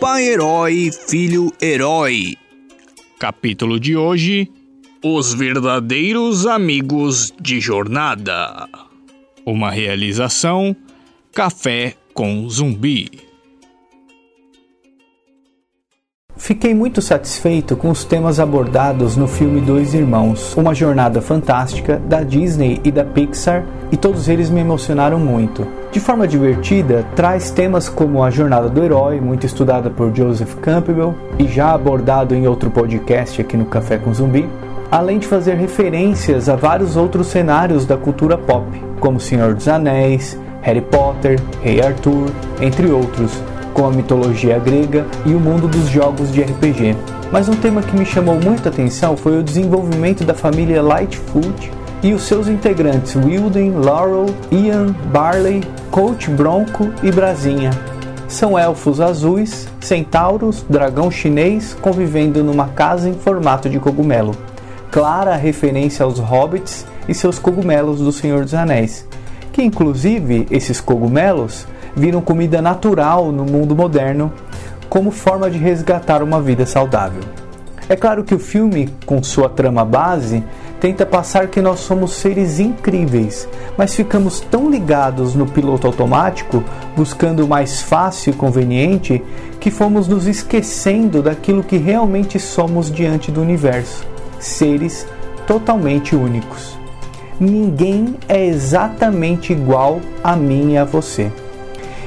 Pai Herói, Filho Herói. Capítulo de hoje: Os verdadeiros amigos de jornada. Uma realização: Café com Zumbi. Fiquei muito satisfeito com os temas abordados no filme Dois Irmãos, uma jornada fantástica da Disney e da Pixar, e todos eles me emocionaram muito. De forma divertida, traz temas como a jornada do herói, muito estudada por Joseph Campbell e já abordado em outro podcast aqui no Café com Zumbi, além de fazer referências a vários outros cenários da cultura pop, como Senhor dos Anéis, Harry Potter, Rei Arthur, entre outros com a mitologia grega e o mundo dos jogos de RPG. Mas um tema que me chamou muita atenção foi o desenvolvimento da família Lightfoot e os seus integrantes Wilden, Laurel, Ian, Barley, Coach Bronco e Brasinha. São elfos azuis, centauros, dragão chinês convivendo numa casa em formato de cogumelo. Clara referência aos hobbits e seus cogumelos do Senhor dos Anéis, que inclusive esses cogumelos viram comida natural no mundo moderno como forma de resgatar uma vida saudável. É claro que o filme, com sua trama base, tenta passar que nós somos seres incríveis, mas ficamos tão ligados no piloto automático, buscando o mais fácil e conveniente, que fomos nos esquecendo daquilo que realmente somos diante do universo seres totalmente únicos. Ninguém é exatamente igual a mim e a você.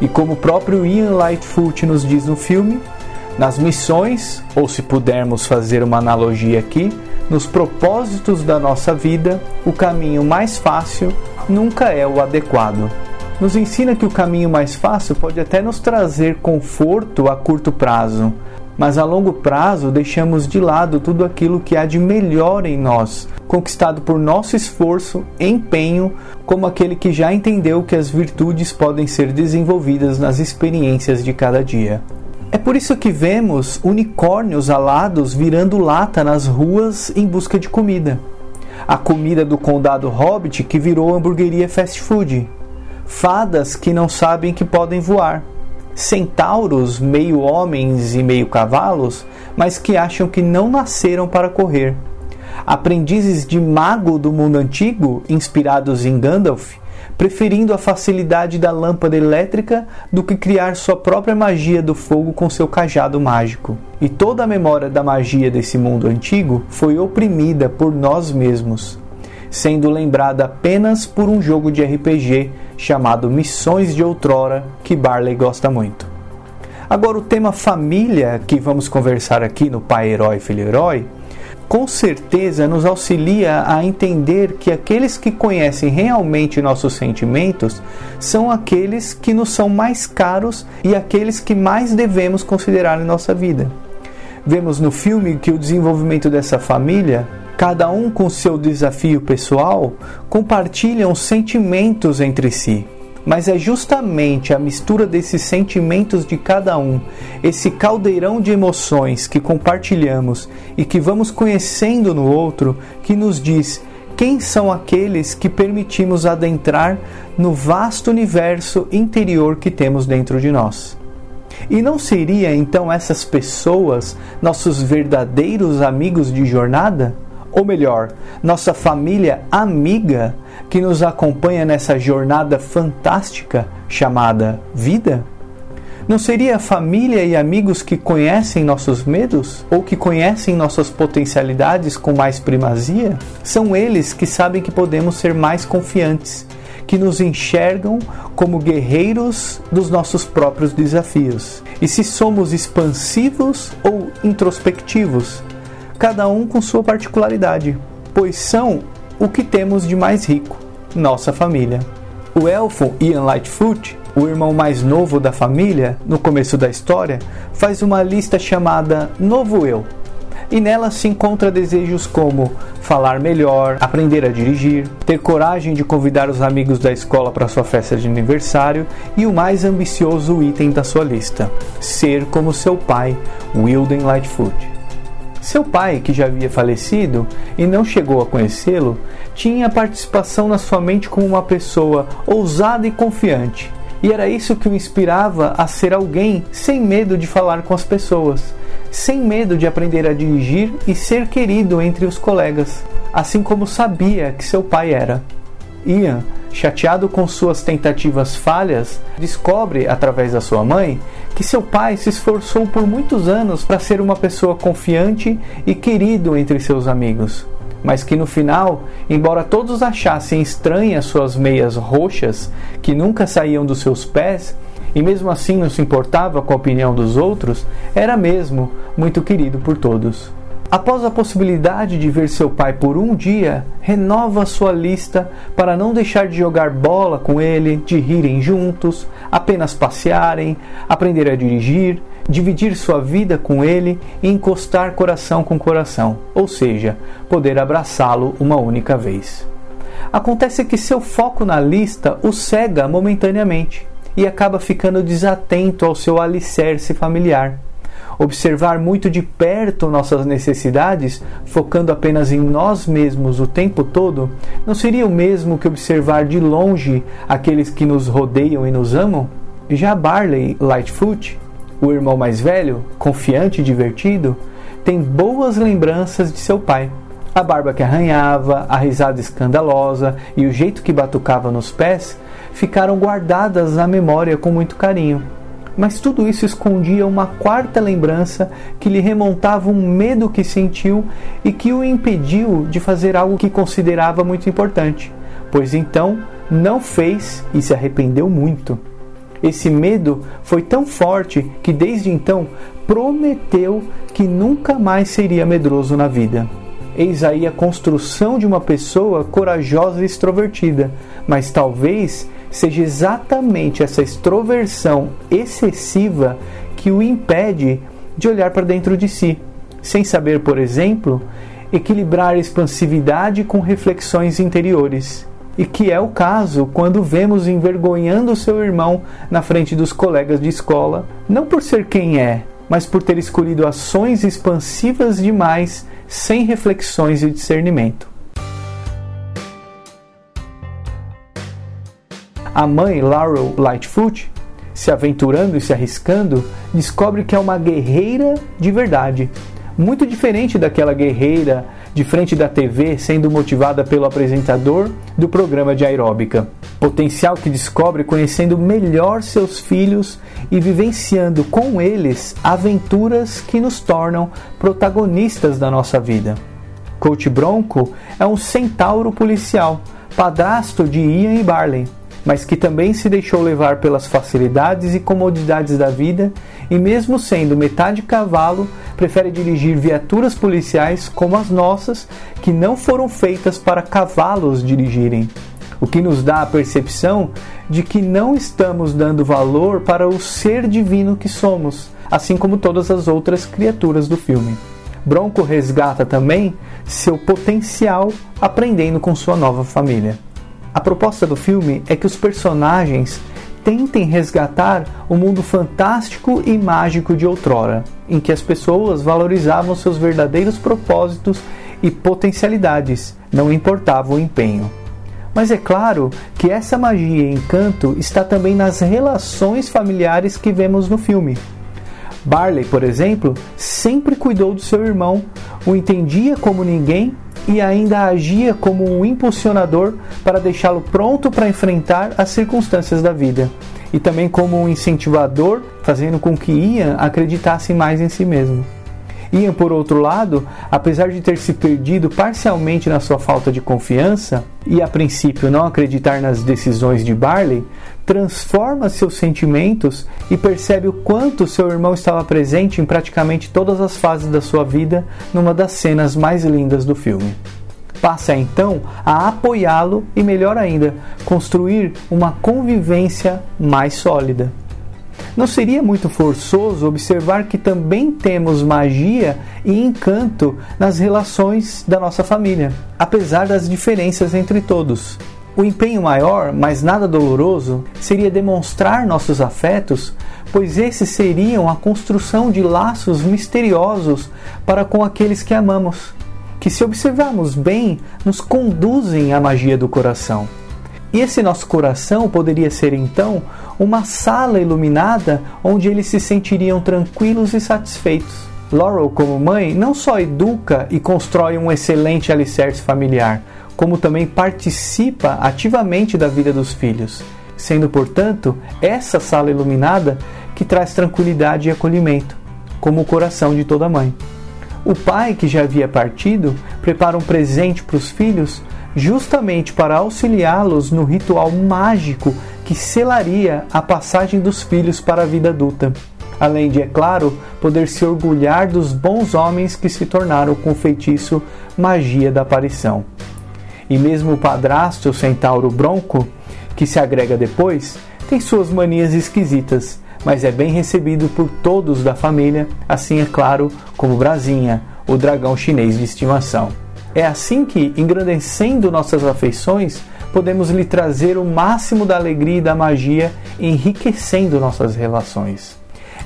E como o próprio Ian Lightfoot nos diz no filme, nas missões, ou se pudermos fazer uma analogia aqui, nos propósitos da nossa vida, o caminho mais fácil nunca é o adequado. Nos ensina que o caminho mais fácil pode até nos trazer conforto a curto prazo, mas a longo prazo deixamos de lado tudo aquilo que há de melhor em nós, conquistado por nosso esforço, empenho, como aquele que já entendeu que as virtudes podem ser desenvolvidas nas experiências de cada dia. É por isso que vemos unicórnios alados virando lata nas ruas em busca de comida. A comida do condado Hobbit que virou hamburgueria fast food. Fadas que não sabem que podem voar centauros, meio homens e meio cavalos, mas que acham que não nasceram para correr. Aprendizes de mago do mundo antigo, inspirados em Gandalf, preferindo a facilidade da lâmpada elétrica do que criar sua própria magia do fogo com seu cajado mágico. E toda a memória da magia desse mundo antigo foi oprimida por nós mesmos sendo lembrada apenas por um jogo de RPG chamado Missões de Outrora, que Barley gosta muito. Agora, o tema família que vamos conversar aqui no Pai Herói Filho Herói, com certeza nos auxilia a entender que aqueles que conhecem realmente nossos sentimentos são aqueles que nos são mais caros e aqueles que mais devemos considerar em nossa vida. Vemos no filme que o desenvolvimento dessa família cada um com seu desafio pessoal, compartilham sentimentos entre si. Mas é justamente a mistura desses sentimentos de cada um, esse caldeirão de emoções que compartilhamos e que vamos conhecendo no outro, que nos diz quem são aqueles que permitimos adentrar no vasto universo interior que temos dentro de nós. E não seria então essas pessoas nossos verdadeiros amigos de jornada? Ou melhor, nossa família amiga que nos acompanha nessa jornada fantástica chamada vida? Não seria a família e amigos que conhecem nossos medos ou que conhecem nossas potencialidades com mais primazia? São eles que sabem que podemos ser mais confiantes, que nos enxergam como guerreiros dos nossos próprios desafios. E se somos expansivos ou introspectivos, cada um com sua particularidade, pois são o que temos de mais rico, nossa família. O elfo Ian Lightfoot, o irmão mais novo da família, no começo da história, faz uma lista chamada Novo Eu. E nela se encontra desejos como falar melhor, aprender a dirigir, ter coragem de convidar os amigos da escola para sua festa de aniversário e o mais ambicioso item da sua lista: ser como seu pai, Wilden Lightfoot. Seu pai, que já havia falecido e não chegou a conhecê-lo, tinha participação na sua mente como uma pessoa ousada e confiante. E era isso que o inspirava a ser alguém sem medo de falar com as pessoas, sem medo de aprender a dirigir e ser querido entre os colegas, assim como sabia que seu pai era. Ian, chateado com suas tentativas falhas, descobre, através da sua mãe, que seu pai se esforçou por muitos anos para ser uma pessoa confiante e querido entre seus amigos, mas que no final, embora todos achassem estranhas suas meias roxas que nunca saíam dos seus pés, e mesmo assim não se importava com a opinião dos outros, era mesmo muito querido por todos. Após a possibilidade de ver seu pai por um dia, renova sua lista para não deixar de jogar bola com ele, de rirem juntos, apenas passearem, aprender a dirigir, dividir sua vida com ele e encostar coração com coração, ou seja, poder abraçá-lo uma única vez. Acontece que seu foco na lista o cega momentaneamente e acaba ficando desatento ao seu alicerce familiar observar muito de perto nossas necessidades, focando apenas em nós mesmos o tempo todo, não seria o mesmo que observar de longe aqueles que nos rodeiam e nos amam? Já Barley Lightfoot, o irmão mais velho, confiante e divertido, tem boas lembranças de seu pai. A barba que arranhava, a risada escandalosa e o jeito que batucava nos pés ficaram guardadas na memória com muito carinho. Mas tudo isso escondia uma quarta lembrança que lhe remontava um medo que sentiu e que o impediu de fazer algo que considerava muito importante, pois então não fez e se arrependeu muito. Esse medo foi tão forte que desde então prometeu que nunca mais seria medroso na vida. Eis aí a construção de uma pessoa corajosa e extrovertida, mas talvez seja exatamente essa extroversão excessiva que o impede de olhar para dentro de si, sem saber, por exemplo, equilibrar expansividade com reflexões interiores. E que é o caso quando vemos envergonhando seu irmão na frente dos colegas de escola, não por ser quem é, mas por ter escolhido ações expansivas demais sem reflexões e discernimento. A mãe, Laurel Lightfoot, se aventurando e se arriscando, descobre que é uma guerreira de verdade, muito diferente daquela guerreira de frente da TV sendo motivada pelo apresentador do programa de aeróbica. Potencial que descobre conhecendo melhor seus filhos e vivenciando com eles aventuras que nos tornam protagonistas da nossa vida. Coach Bronco é um centauro policial, padrasto de Ian e Barley, mas que também se deixou levar pelas facilidades e comodidades da vida e, mesmo sendo metade cavalo, prefere dirigir viaturas policiais como as nossas, que não foram feitas para cavalos dirigirem. O que nos dá a percepção de que não estamos dando valor para o ser divino que somos, assim como todas as outras criaturas do filme. Bronco resgata também seu potencial aprendendo com sua nova família. A proposta do filme é que os personagens tentem resgatar o mundo fantástico e mágico de outrora, em que as pessoas valorizavam seus verdadeiros propósitos e potencialidades, não importava o empenho. Mas é claro que essa magia e encanto está também nas relações familiares que vemos no filme. Barley, por exemplo, sempre cuidou do seu irmão, o entendia como ninguém e ainda agia como um impulsionador para deixá-lo pronto para enfrentar as circunstâncias da vida, e também como um incentivador, fazendo com que Ian acreditasse mais em si mesmo. Ian, por outro lado, apesar de ter se perdido parcialmente na sua falta de confiança e a princípio não acreditar nas decisões de Barley, transforma seus sentimentos e percebe o quanto seu irmão estava presente em praticamente todas as fases da sua vida numa das cenas mais lindas do filme. Passa então a apoiá-lo e, melhor ainda, construir uma convivência mais sólida. Não seria muito forçoso observar que também temos magia e encanto nas relações da nossa família, apesar das diferenças entre todos. O empenho maior, mas nada doloroso, seria demonstrar nossos afetos, pois esses seriam a construção de laços misteriosos para com aqueles que amamos, que, se observarmos bem, nos conduzem à magia do coração. E esse nosso coração poderia ser então uma sala iluminada onde eles se sentiriam tranquilos e satisfeitos. Laurel, como mãe, não só educa e constrói um excelente alicerce familiar, como também participa ativamente da vida dos filhos, sendo, portanto, essa sala iluminada que traz tranquilidade e acolhimento, como o coração de toda mãe. O pai, que já havia partido, prepara um presente para os filhos justamente para auxiliá-los no ritual mágico que selaria a passagem dos filhos para a vida adulta. Além de, é claro, poder se orgulhar dos bons homens que se tornaram com o feitiço magia da aparição. E mesmo o padrasto, o centauro bronco, que se agrega depois, tem suas manias esquisitas, mas é bem recebido por todos da família, assim é claro como Brasinha, o dragão chinês de estimação. É assim que, engrandecendo nossas afeições, podemos lhe trazer o máximo da alegria e da magia, enriquecendo nossas relações.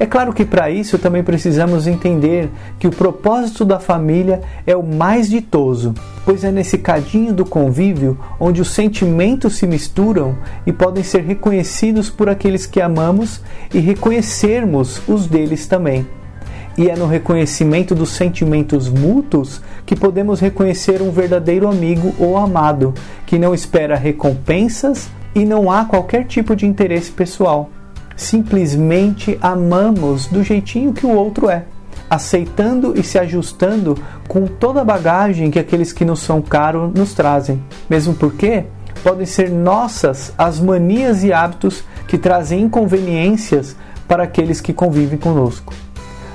É claro que para isso também precisamos entender que o propósito da família é o mais ditoso, pois é nesse cadinho do convívio onde os sentimentos se misturam e podem ser reconhecidos por aqueles que amamos e reconhecermos os deles também. E é no reconhecimento dos sentimentos mútuos que podemos reconhecer um verdadeiro amigo ou amado, que não espera recompensas e não há qualquer tipo de interesse pessoal simplesmente amamos do jeitinho que o outro é, aceitando e se ajustando com toda a bagagem que aqueles que nos são caros nos trazem. Mesmo porque podem ser nossas as manias e hábitos que trazem inconveniências para aqueles que convivem conosco.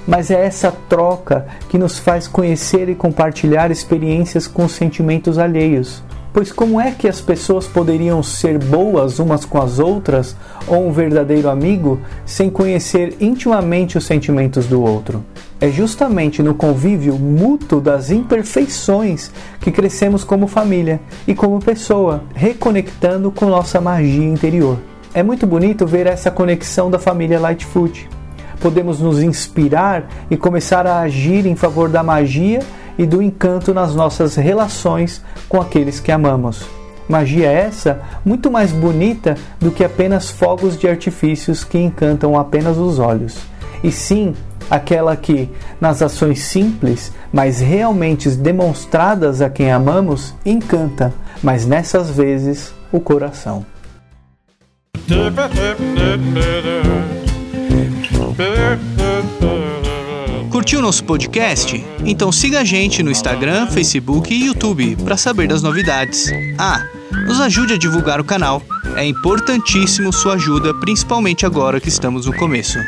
Mas é essa troca que nos faz conhecer e compartilhar experiências com sentimentos alheios, Pois como é que as pessoas poderiam ser boas umas com as outras ou um verdadeiro amigo sem conhecer intimamente os sentimentos do outro? É justamente no convívio mútuo das imperfeições que crescemos como família e como pessoa, reconectando com nossa magia interior. É muito bonito ver essa conexão da família Lightfoot. Podemos nos inspirar e começar a agir em favor da magia e do encanto nas nossas relações com aqueles que amamos. Magia essa muito mais bonita do que apenas fogos de artifícios que encantam apenas os olhos, e sim aquela que, nas ações simples, mas realmente demonstradas a quem amamos, encanta, mas nessas vezes o coração. Curtiu nosso podcast? Então siga a gente no Instagram, Facebook e YouTube para saber das novidades. Ah, nos ajude a divulgar o canal. É importantíssimo sua ajuda, principalmente agora que estamos no começo.